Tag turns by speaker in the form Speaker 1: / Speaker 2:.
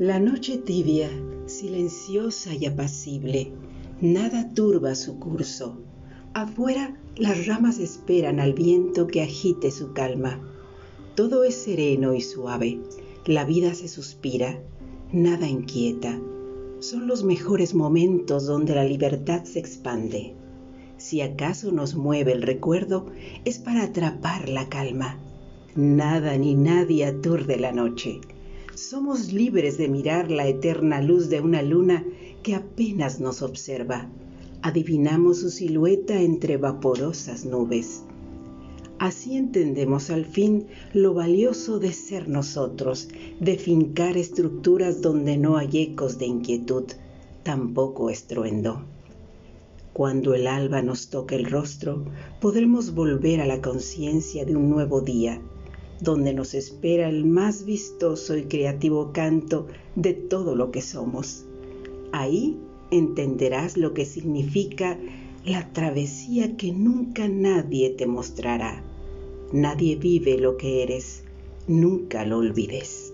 Speaker 1: La noche tibia, silenciosa y apacible, nada turba su curso. Afuera las ramas esperan al viento que agite su calma. Todo es sereno y suave, la vida se suspira, nada inquieta. Son los mejores momentos donde la libertad se expande. Si acaso nos mueve el recuerdo, es para atrapar la calma. Nada ni nadie aturde la noche somos libres de mirar la eterna luz de una luna que apenas nos observa. Adivinamos su silueta entre vaporosas nubes. Así entendemos al fin lo valioso de ser nosotros, de fincar estructuras donde no hay ecos de inquietud, tampoco estruendo. Cuando el alba nos toque el rostro, podremos volver a la conciencia de un nuevo día, donde nos espera el más vistoso y creativo canto de todo lo que somos. Ahí entenderás lo que significa la travesía que nunca nadie te mostrará. Nadie vive lo que eres, nunca lo olvides.